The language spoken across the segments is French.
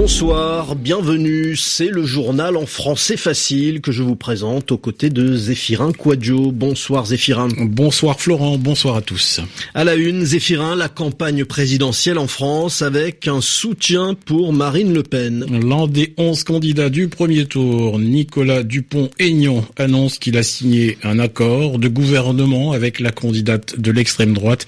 Bonsoir, bienvenue, c'est le journal en français facile que je vous présente aux côtés de Zéphirin Quadio. Bonsoir Zéphirin. Bonsoir Florent, bonsoir à tous. À la une, Zéphirin, la campagne présidentielle en France avec un soutien pour Marine Le Pen. L'un des onze candidats du premier tour, Nicolas Dupont-Aignan, annonce qu'il a signé un accord de gouvernement avec la candidate de l'extrême droite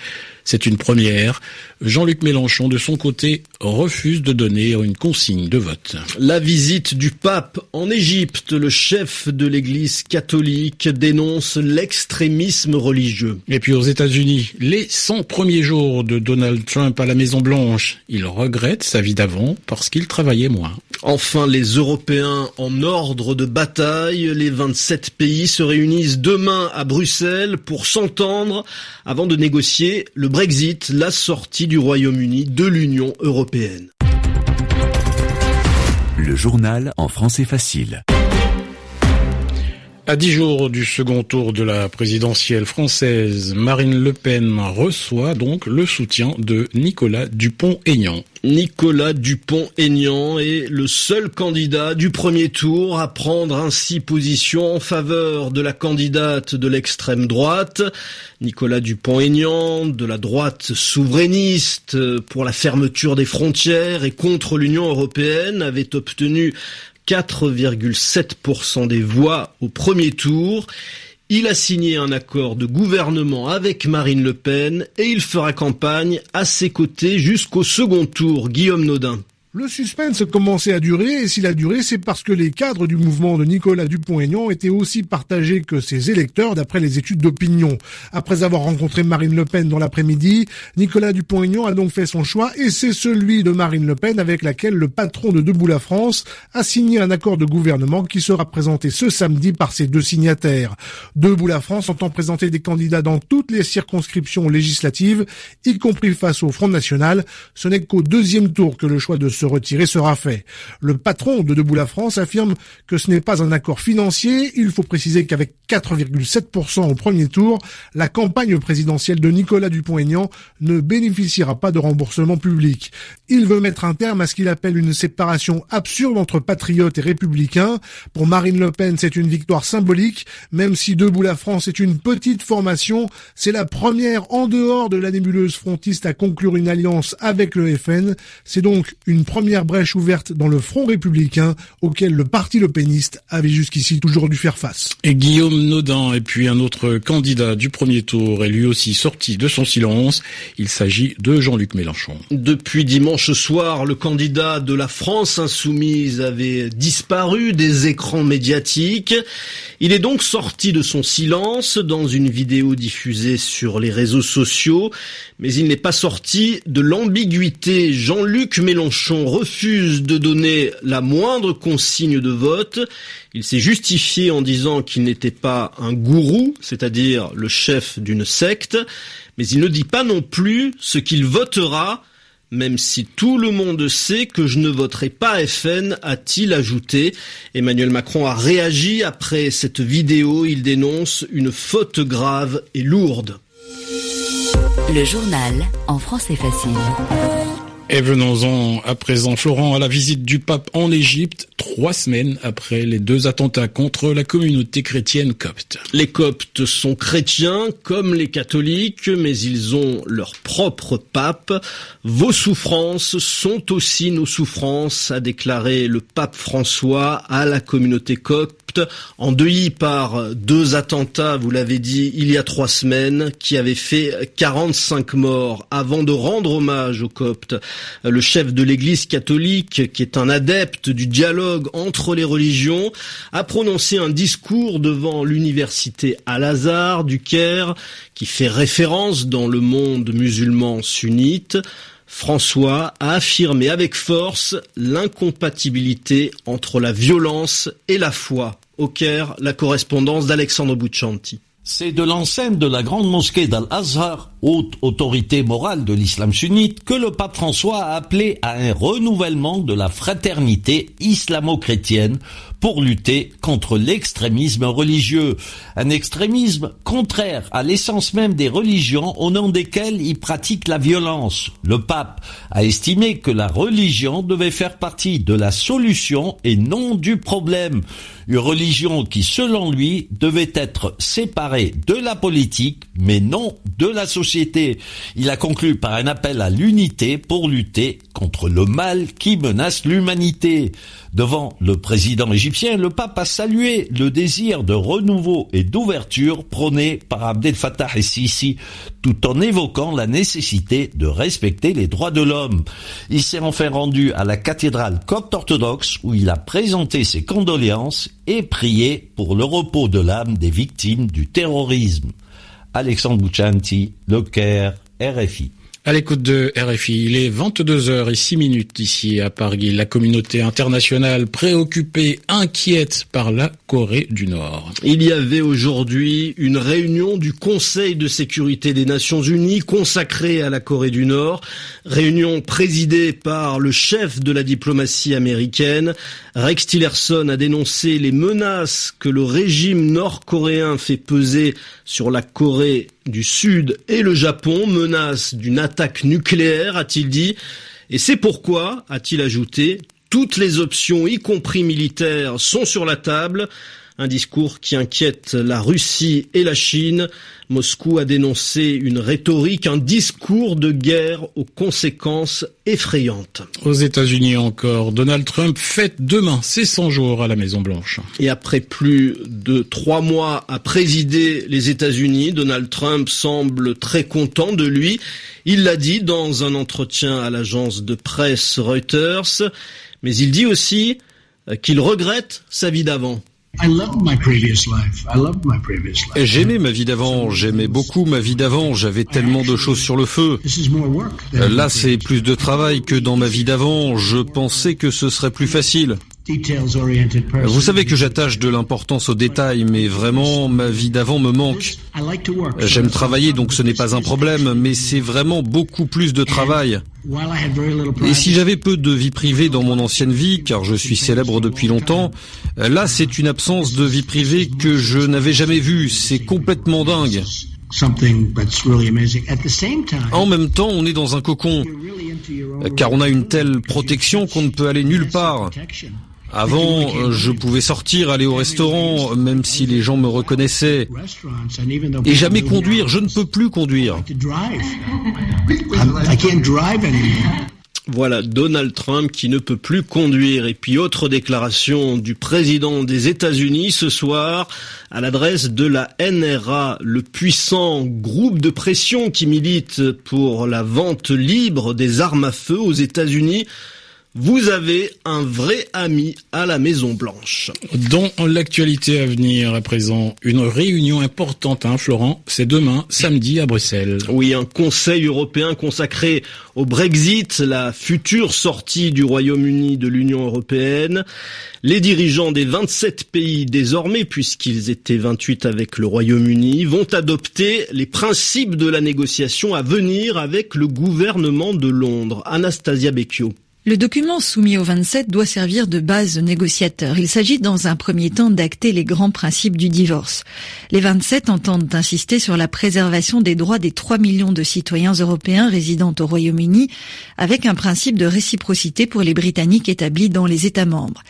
c'est une première. Jean-Luc Mélenchon, de son côté, refuse de donner une consigne de vote. La visite du pape en Égypte, le chef de l'Église catholique dénonce l'extrémisme religieux. Et puis aux États-Unis, les 100 premiers jours de Donald Trump à la Maison Blanche, il regrette sa vie d'avant parce qu'il travaillait moins. Enfin, les Européens en ordre de bataille, les 27 pays se réunissent demain à Bruxelles pour s'entendre avant de négocier le Brexit, la sortie du Royaume-Uni de l'Union européenne. Le journal en français facile. À dix jours du second tour de la présidentielle française, Marine Le Pen reçoit donc le soutien de Nicolas Dupont-Aignan. Nicolas Dupont-Aignan est le seul candidat du premier tour à prendre ainsi position en faveur de la candidate de l'extrême droite. Nicolas Dupont-Aignan, de la droite souverainiste pour la fermeture des frontières et contre l'Union européenne, avait obtenu 4,7% des voix au premier tour. Il a signé un accord de gouvernement avec Marine Le Pen et il fera campagne à ses côtés jusqu'au second tour. Guillaume Nodin. Le suspense commençait à durer, et s'il a duré, c'est parce que les cadres du mouvement de Nicolas Dupont-Aignan étaient aussi partagés que ses électeurs d'après les études d'opinion. Après avoir rencontré Marine Le Pen dans l'après-midi, Nicolas Dupont-Aignan a donc fait son choix, et c'est celui de Marine Le Pen avec laquelle le patron de Debout la France a signé un accord de gouvernement qui sera présenté ce samedi par ses deux signataires. Debout la France entend présenter des candidats dans toutes les circonscriptions législatives, y compris face au Front National. Ce n'est qu'au deuxième tour que le choix de se retirer sera fait. Le patron de Debout la France affirme que ce n'est pas un accord financier. Il faut préciser qu'avec 4,7% au premier tour, la campagne présidentielle de Nicolas Dupont-Aignan ne bénéficiera pas de remboursement public. Il veut mettre un terme à ce qu'il appelle une séparation absurde entre patriotes et républicains. Pour Marine Le Pen, c'est une victoire symbolique, même si Debout la France est une petite formation, c'est la première en dehors de la nébuleuse frontiste à conclure une alliance avec le FN. C'est donc une première brèche ouverte dans le front républicain auquel le parti le péniste avait jusqu'ici toujours dû faire face. Et Guillaume Nodin et puis un autre candidat du premier tour est lui aussi sorti de son silence. Il s'agit de Jean-Luc Mélenchon. Depuis dimanche soir, le candidat de la France insoumise avait disparu des écrans médiatiques. Il est donc sorti de son silence dans une vidéo diffusée sur les réseaux sociaux, mais il n'est pas sorti de l'ambiguïté. Jean-Luc Mélenchon refuse de donner la moindre consigne de vote. Il s'est justifié en disant qu'il n'était pas un gourou, c'est-à-dire le chef d'une secte, mais il ne dit pas non plus ce qu'il votera, même si tout le monde sait que je ne voterai pas FN, a-t-il ajouté. Emmanuel Macron a réagi après cette vidéo, il dénonce une faute grave et lourde. Le journal en français facile. Et venons-en à présent, Florent, à la visite du pape en Égypte, trois semaines après les deux attentats contre la communauté chrétienne copte. Les coptes sont chrétiens comme les catholiques, mais ils ont leur propre pape. Vos souffrances sont aussi nos souffrances, a déclaré le pape François à la communauté copte endeuillé par deux attentats, vous l'avez dit, il y a trois semaines, qui avaient fait 45 morts. Avant de rendre hommage aux Coptes, le chef de l'Église catholique, qui est un adepte du dialogue entre les religions, a prononcé un discours devant l'université Al-Azhar du Caire, qui fait référence dans le monde musulman sunnite. François a affirmé avec force l'incompatibilité entre la violence et la foi. Au Caire, la correspondance d'Alexandre Bouchanti. C'est de l'enceinte de la grande mosquée d'Al-Azhar haute autorité morale de l'islam sunnite, que le pape François a appelé à un renouvellement de la fraternité islamo-chrétienne pour lutter contre l'extrémisme religieux, un extrémisme contraire à l'essence même des religions au nom desquelles il pratique la violence. Le pape a estimé que la religion devait faire partie de la solution et non du problème. Une religion qui, selon lui, devait être séparée de la politique, mais non de la société. Il a conclu par un appel à l'unité pour lutter contre le mal qui menace l'humanité. Devant le président égyptien, le pape a salué le désir de renouveau et d'ouverture prôné par Abdel Fattah el-Sisi, tout en évoquant la nécessité de respecter les droits de l'homme. Il s'est enfin rendu à la cathédrale copte orthodoxe où il a présenté ses condoléances et prié pour le repos de l'âme des victimes du terrorisme. Alexandre Bouchanti, Le Caire, RFI. À l'écoute de RFI, il est 22h et 6 minutes ici à Paris. La communauté internationale préoccupée, inquiète par la Corée du Nord. Il y avait aujourd'hui une réunion du Conseil de sécurité des Nations Unies consacrée à la Corée du Nord. Réunion présidée par le chef de la diplomatie américaine. Rex Tillerson a dénoncé les menaces que le régime nord-coréen fait peser sur la Corée du Sud et le Japon menacent d'une attaque nucléaire, a-t-il dit. Et c'est pourquoi, a-t-il ajouté, toutes les options, y compris militaires, sont sur la table. Un discours qui inquiète la Russie et la Chine. Moscou a dénoncé une rhétorique, un discours de guerre aux conséquences effrayantes. Aux États-Unis encore, Donald Trump fête demain ses 100 jours à la Maison Blanche. Et après plus de trois mois à présider les États-Unis, Donald Trump semble très content de lui. Il l'a dit dans un entretien à l'agence de presse Reuters, mais il dit aussi qu'il regrette sa vie d'avant. J'aimais ma vie d'avant, j'aimais beaucoup ma vie d'avant, j'avais tellement de choses sur le feu. Là, c'est plus de travail que dans ma vie d'avant, je pensais que ce serait plus facile. Vous savez que j'attache de l'importance aux détails, mais vraiment, ma vie d'avant me manque. J'aime travailler, donc ce n'est pas un problème, mais c'est vraiment beaucoup plus de travail. Et si j'avais peu de vie privée dans mon ancienne vie, car je suis célèbre depuis longtemps, là c'est une absence de vie privée que je n'avais jamais vue. C'est complètement dingue. En même temps, on est dans un cocon, car on a une telle protection qu'on ne peut aller nulle part. Avant, euh, je pouvais sortir, aller au restaurant, même si les gens me reconnaissaient. Et jamais conduire, je ne peux plus conduire. Voilà Donald Trump qui ne peut plus conduire. Et puis autre déclaration du président des États-Unis ce soir à l'adresse de la NRA, le puissant groupe de pression qui milite pour la vente libre des armes à feu aux États-Unis. Vous avez un vrai ami à la Maison Blanche. Dans l'actualité à venir, à présent, une réunion importante, hein, Florent, c'est demain, samedi, à Bruxelles. Oui, un Conseil européen consacré au Brexit, la future sortie du Royaume-Uni de l'Union européenne. Les dirigeants des 27 pays désormais, puisqu'ils étaient 28 avec le Royaume-Uni, vont adopter les principes de la négociation à venir avec le gouvernement de Londres. Anastasia Becchio. Le document soumis aux 27 doit servir de base aux négociateurs. Il s'agit dans un premier temps d'acter les grands principes du divorce. Les 27 entendent insister sur la préservation des droits des 3 millions de citoyens européens résidant au Royaume-Uni avec un principe de réciprocité pour les Britanniques établis dans les États membres.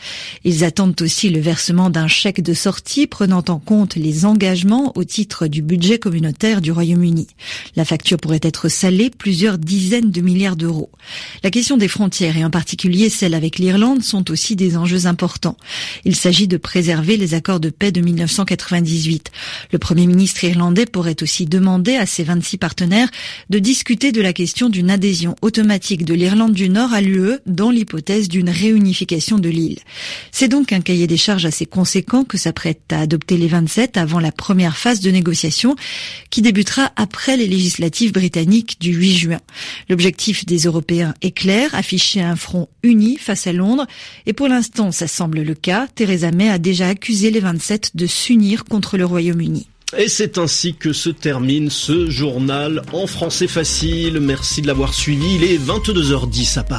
Ils attendent aussi le versement d'un chèque de sortie prenant en compte les engagements au titre du budget communautaire du Royaume-Uni. La facture pourrait être salée plusieurs dizaines de milliards d'euros. La question des frontières et en particulier celle avec l'Irlande, sont aussi des enjeux importants. Il s'agit de préserver les accords de paix de 1998. Le Premier ministre irlandais pourrait aussi demander à ses 26 partenaires de discuter de la question d'une adhésion automatique de l'Irlande du Nord à l'UE dans l'hypothèse d'une réunification de l'île. C'est donc un cahier des charges assez conséquent que s'apprête à adopter les 27 avant la première phase de négociation qui débutera après les législatives britanniques du 8 juin. L'objectif des Européens est clair, afficher un front uni face à Londres. Et pour l'instant, ça semble le cas. Theresa May a déjà accusé les 27 de s'unir contre le Royaume-Uni. Et c'est ainsi que se termine ce journal en français facile. Merci de l'avoir suivi. Il est 22h10 à Paris.